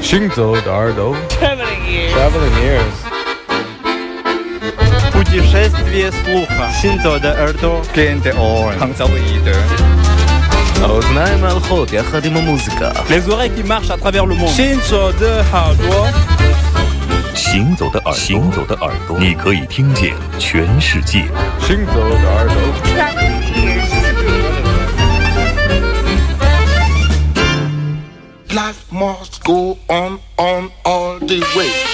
行走的耳朵 Traveling ears. Traveling ears Путешествие слуха. Синзо де Эрдо. Gente on. Hangzauide. האוזניים ההלכות יחד עם המוזיקה Les oreilles qui marchent à travers le monde. 行走的耳朵，行走的耳朵，行走的耳朵，你可以听见全世界。行走的耳朵 Life must go on, on all the way.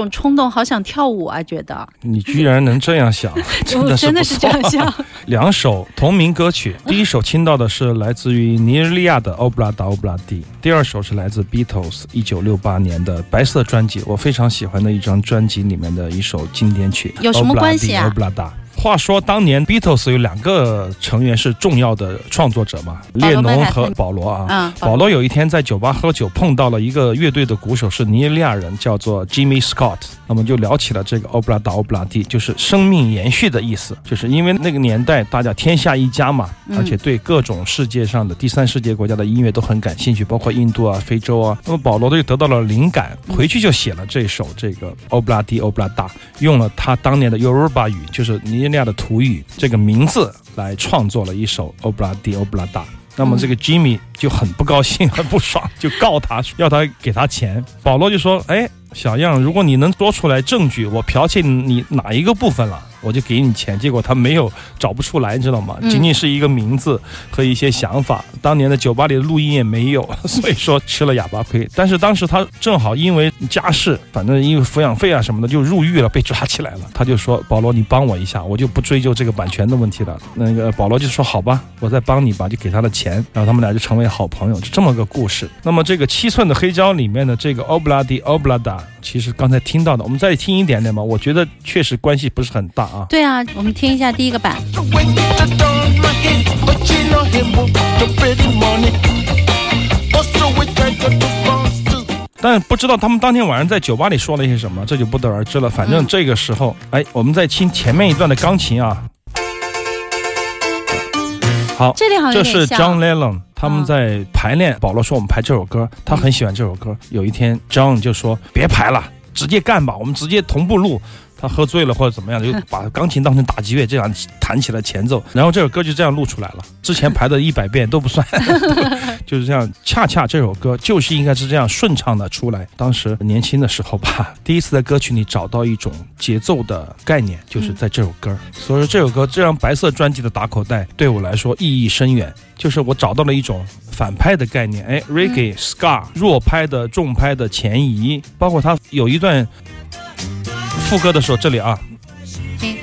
种冲动，好想跳舞啊！觉得你居然能这样想，真我的真的是这样想。两首同名歌曲，第一首听到的是来自于尼日利亚的《欧布拉达欧布拉蒂》，第二首是来自 Beatles 一九六八年的白色专辑，我非常喜欢的一张专辑里面的一首经典曲。有什么关系啊欧布拉达。话说当年 Beatles 有两个成员是重要的创作者嘛，列侬和保罗啊。嗯，保罗有一天在酒吧喝酒，碰到了一个乐队的鼓手，是尼日利亚人，叫做 Jimmy Scott。那么就聊起了这个欧布拉达欧布拉蒂，就是生命延续的意思。就是因为那个年代大家天下一家嘛，嗯而且对各种世界上的第三世界国家的音乐都很感兴趣，包括印度啊、非洲啊。那么保罗就得到了灵感，回去就写了这首这个欧布拉蒂欧布拉达，用了他当年的 Yoruba 语，就是尼日利亚的土语这个名字来创作了一首欧布拉迪欧布拉达。那么这个 Jimmy 就很不高兴，很不爽，就告他，要他给他钱。保罗就说：“哎，小样，如果你能说出来证据，我剽窃你哪一个部分了，我就给你钱。”结果他没有找不出来，你知道吗？嗯仅仅是一个名字和一些想法。当年的酒吧里的录音也没有，所以说吃了哑巴亏。但是当时他正好因为家事，反正因为抚养费啊什么的就入狱了，被抓起来了。他就说：“保罗，你帮我一下，我就不追究这个版权的问题了。”那个保罗就说：“好吧，我再帮你吧。”就给他的钱，然后他们俩就成为好朋友，就这么个故事。那么这个七寸的黑胶里面的这个 Obladi Oblada，其实刚才听到的，我们再听一点点吧。我觉得确实关系不是很大啊。对啊，我们听一下第一个版。但不知道他们当天晚上在酒吧里说了一些什么，这就不得而知了。反正嗯这个时候，哎，我们在听前面一段的钢琴啊。好，这里好像这是 John Lennon 他们嗯在排练。保罗说我们排这首歌，他很喜欢这首歌。有一天，John 就说别排了，直接干吧，我们直接同步录。他喝醉了或者怎么样，就 把钢琴当成打击乐这样弹起了前奏，然后这首歌就这样录出来了。之前排的一百遍都不算，就是这样。恰恰这首歌就是应该是这样顺畅的出来。当时年轻的时候吧，第一次在歌曲里找到一种节奏的概念，就是在这首歌。所以说这首歌这张白色专辑的打口袋对我来说意义深远，就是我找到了一种反拍的概念。哎，reggae、ska 弱拍的、重拍的前移，包括它有一段副歌的时候，这里啊，一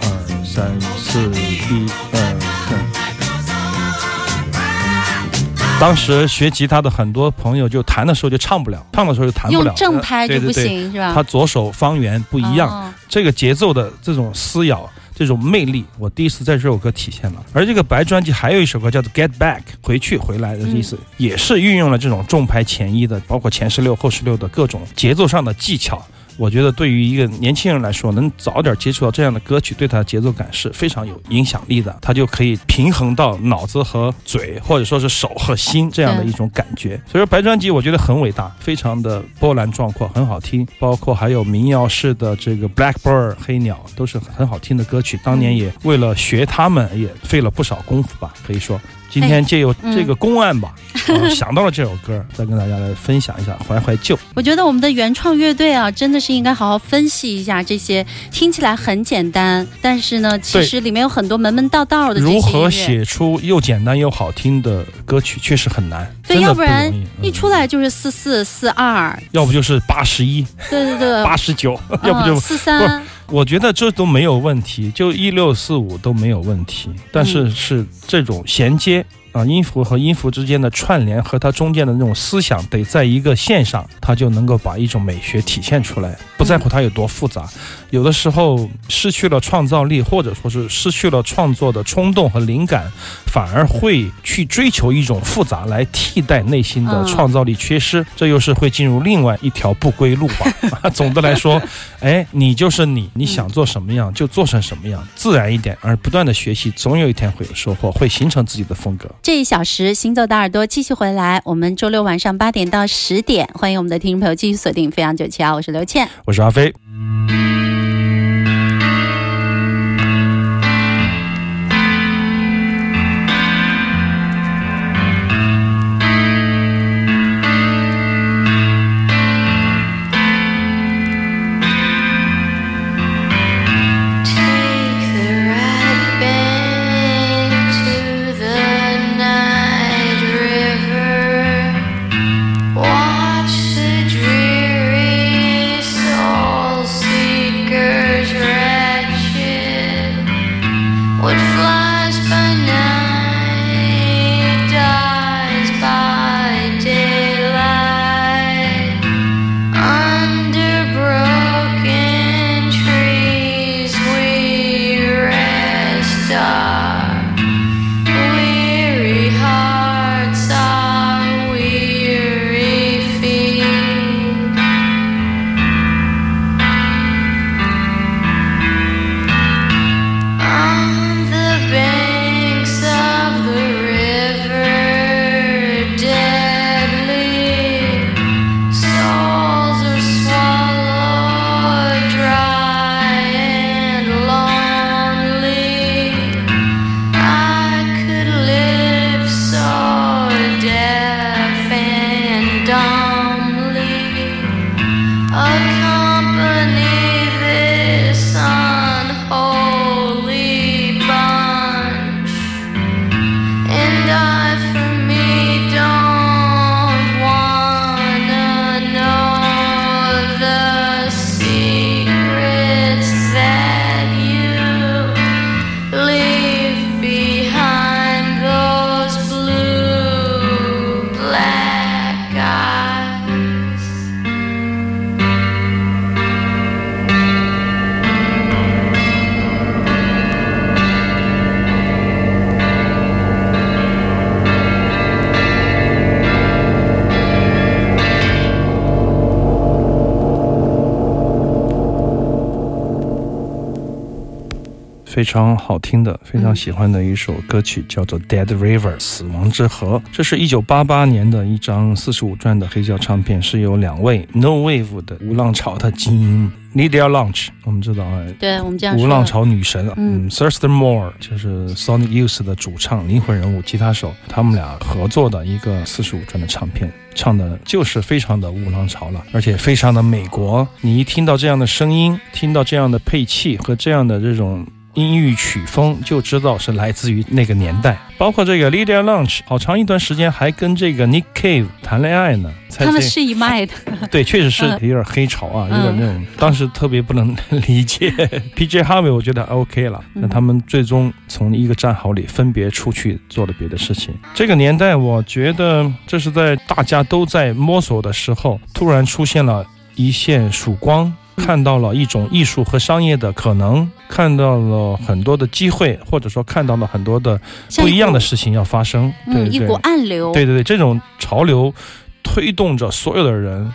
二三四，一二三。当时学吉他的很多朋友就弹的时候就唱不了，唱的时候就弹不了，用正拍就不对对对行是吧？他左手方圆不一样，哦这个节奏的这种撕咬。这种魅力，我第一次在这首歌体现了。而这个白专辑还有一首歌叫做《Get Back》，回去回来的意思，也是运用了这种重拍前一的，包括前十六、后十六的各种节奏上的技巧。我觉得对于一个年轻人来说，能早点接触到这样的歌曲，对他的节奏感是非常有影响力的。他就可以平衡到脑子和嘴，或者说是手和心这样的一种感觉。所以说白专辑我觉得很伟大，非常的波澜壮阔，很好听。包括还有民谣式的这个 Blackbird 黑鸟，都是很好听的歌曲。当年也为了学他们，也费了不少功夫吧，可以说。今天借由这个公案吧，啊 想到了这首歌，再跟大家来分享一下，怀怀旧。我觉得我们的原创乐队啊，真的是应该好好分析一下这些听起来很简单，但是呢，其实里面有很多门门道道的如何。写出又简单又好听的歌曲，确实很难，对，要不然一嗯。出来就是四四四二，要不就是八十一、对对对，八十九，要不就四三，我觉得这都没有问题，就一六四五都没有问题，但是嗯是这种衔接。啊，音符和音符之间的串联和它中间的那种思想得在一个线上，它就能够把一种美学体现出来。不在乎它有多复杂，有的时候失去了创造力，或者说是失去了创作的冲动和灵感，反而会去追求一种复杂来替代内心的嗯创造力缺失，这又是会进入另外一条不归路吧。总的来说，哎，你就是你，你想做什么样就做成什么样，自然一点，而不断的学习，总有一天会有收获，会形成自己的风格。这一小时行走的耳朵继续回来，我们周六晚上八点到十点，欢迎我们的听众朋友继续锁定飞扬九七啊，我是刘倩。我是阿飞。would fly. 非常好听的、非常喜欢的一首歌曲，叫做《Dead River》死亡之河。这是一九八八年的一张四十五转的黑胶唱片，是由两位 No Wave 的无浪潮的精英 Lydia Lunch，我们知道啊，对我们这样无浪潮女神，嗯嗯 t h u r s t o n Moore 就是 Sonic Youth 的主唱、灵魂人物、吉他手，他们俩合作的一个四十五转的唱片，唱的就是非常的无浪潮了，而且非常的美国。你一听到这样的声音，听到这样的配器和这样的这种。音域曲风就知道是来自于那个年代，包括这个 Lydia Lunch，好长一段时间还跟这个 Nick Cave 谈恋爱呢。才他们是一脉的，对，确实是嗯有点黑潮啊，嗯有点那种，当时特别不能 理解。P.J. Harvey 我觉得 OK 了，嗯那他们最终从一个战壕里分别出去做了别的事情。这个年代，我觉得这是在大家都在摸索的时候，突然出现了一线曙光。看到了一种艺术和商业的可能，看到了很多的机会，或者说看到了很多的不一样的事情要发生。对嗯，一股暗流，对对对，这种潮流推动着所有的人，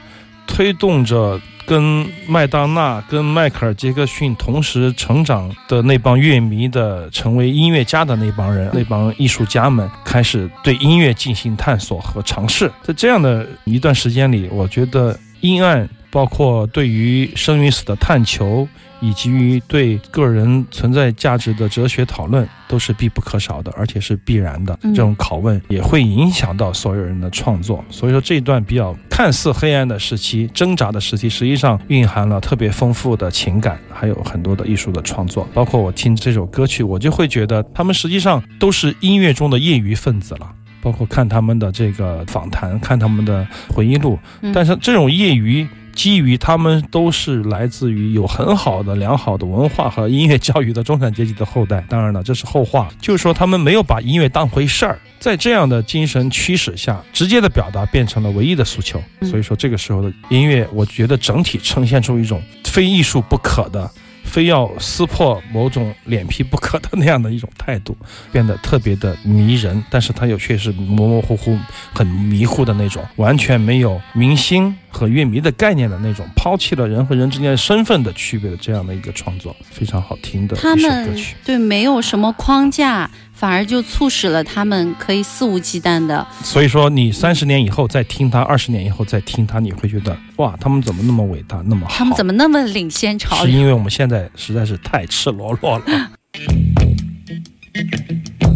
推动着跟麦当娜、跟迈克尔·杰克逊同时成长的那帮乐迷的，成为音乐家的那帮人、那帮艺术家们，开始对音乐进行探索和尝试。在这样的一段时间里，我觉得阴暗，包括对于生与死的探求。以及于对个人存在价值的哲学讨论都是必不可少的，而且是必然的。嗯这种拷问也会影响到所有人的创作。所以说，这段比较看似黑暗的时期、挣扎的时期，实际上蕴含了特别丰富的情感，还有很多的艺术的创作。包括我听这首歌曲，我就会觉得他们实际上都是音乐中的业余分子了。包括看他们的这个访谈，看他们的回忆录，嗯但是这种业余。基于他们都是来自于有很好的、良好的文化和音乐教育的中产阶级的后代，当然了，这是后话。就是说，他们没有把音乐当回事儿，在这样的精神驱使下，直接的表达变成了唯一的诉求。所以说，这个时候的音乐，我觉得整体呈现出一种非艺术不可的。非要撕破某种脸皮不可的那样的一种态度，变得特别的迷人，但是它又却是模模糊糊、很迷糊的那种，完全没有明星和乐迷的概念的那种，抛弃了人和人之间身份的区别的这样的一个创作，非常好听的一首他们歌曲。对没有什么框架，反而就促使了他们可以肆无忌惮的。所以说，你三十年以后再听他，二十年以后再听他，你会觉得哇，他们怎么那么伟大，那么好？他们怎么那么领先潮流？是因为我们现在实在是太赤裸裸了。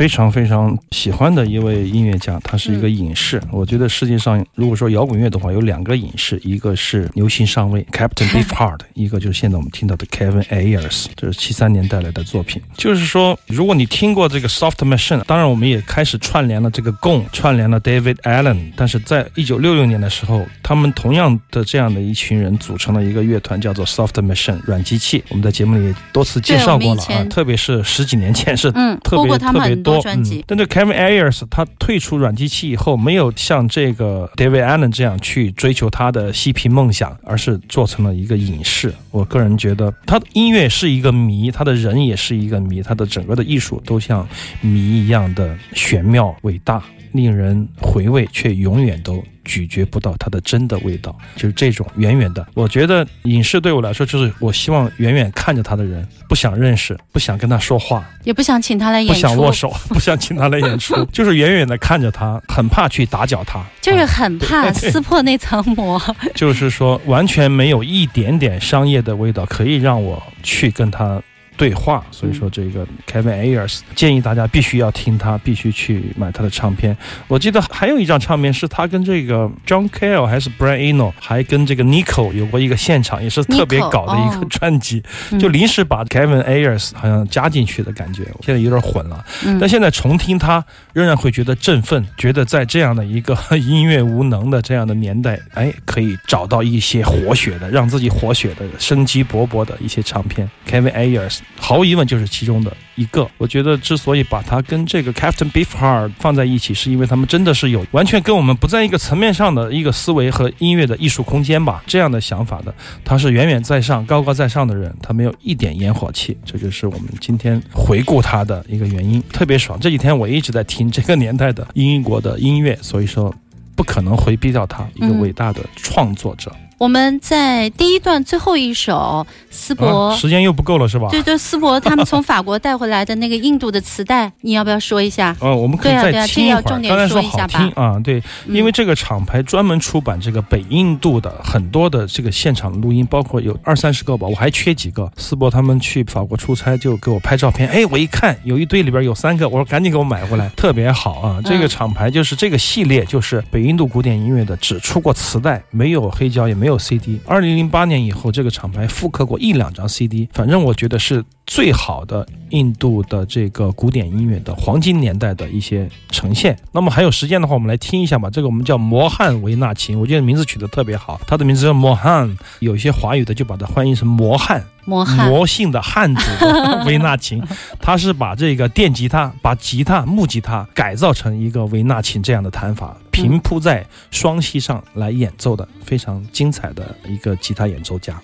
非常非常喜欢的一位音乐家，他是一个隐士。我觉得世界上如果说摇滚乐的话，有两个隐士，一个是牛心上尉 Captain Beefheart，一个就是现在我们听到的 Kevin Ayers，这是七三年带来的作品。就是说，如果你听过这个 Soft Machine，当然我们也开始串联了这个 Gong，串联了 David Allen，但是在一九六六年的时候，他们同样的这样的一群人组成了一个乐团，叫做 Soft Machine 软机器。我们在节目里也多次介绍过了啊，特别是十几年前是嗯，特别特别多。专辑嗯，但这 Kevin Ayers 他退出软机器以后，没有像这个 David Allen 这样去追求他的嬉皮梦想，而是做成了一个影视。我个人觉得，他的音乐是一个谜，他的人也是一个谜，他的整个的艺术都像谜一样的玄妙伟大。令人回味，却永远都咀嚼不到它的真的味道，就是这种远远的。我觉得影视对我来说，就是我希望远远看着他的人，不想认识，不想跟他说话，也不想请他来演不，想握手，不想请他来演出，就是远远的看着他，很怕去打搅他，就是很怕撕破那层膜。就是说，完全没有一点点商业的味道，可以让我去跟他。对话，所以说这个 Kevin Ayers 建议大家必须要听他，必须去买他的唱片。我记得还有一张唱片是他跟这个 John Cale 还是 Brian Eno，还跟这个 Nico 有过一个现场，也是特别搞的一个专辑，就临时把 Kevin Ayers 好像加进去的感觉，现在有点混了。但现在重听他，仍然会觉得振奋，觉得在这样的一个音乐无能的这样的年代，哎，可以找到一些活血的，让自己活血的、生机勃勃的一些唱片。Kevin Ayers。毫无疑问就是其中的一个。我觉得之所以把它跟这个 Captain Beefheart 放在一起，是因为他们真的是有完全跟我们不在一个层面上的一个思维和音乐的艺术空间吧，这样的想法的。他是远远在上、高高在上的人，他没有一点烟火气，这就是我们今天回顾他的一个原因。特别爽，这几天我一直在听这个年代的英国的音乐，所以说不可能回避掉他一个伟大的创作者。我们在第一段最后一首思博、啊，时间又不够了是吧？对对，思博 他们从法国带回来的那个印度的磁带，你要不要说一下？哦，我们可以再听一会儿。刚才说好听啊，对，因为这个厂牌专门出版这个北印度的很多的这个现场录音，包括有二三十个吧，我还缺几个。思博他们去法国出差就给我拍照片，哎，我一看有一堆里边有三个，我说赶紧给我买回来，特别好啊。这个厂牌就是这个系列，就是北印度古典音乐的，只出过磁带，没有黑胶，也没有 CD。二零零八年以后，这个厂牌复刻过一两张 CD，反正我觉得是最好的印度的这个古典音乐的黄金年代的一些呈现。那么还有时间的话，我们来听一下吧。这个我们叫摩汉维纳琴，我觉得名字取得特别好，它的名字叫摩汉，有一些华语的就把它翻译成摩汉。魔汉魔性的汉子 维纳琴，他是把这个电吉他、把吉他、木吉他改造成一个维纳琴这样的弹法，平铺在双膝上来演奏的非常精彩的一个吉他演奏家。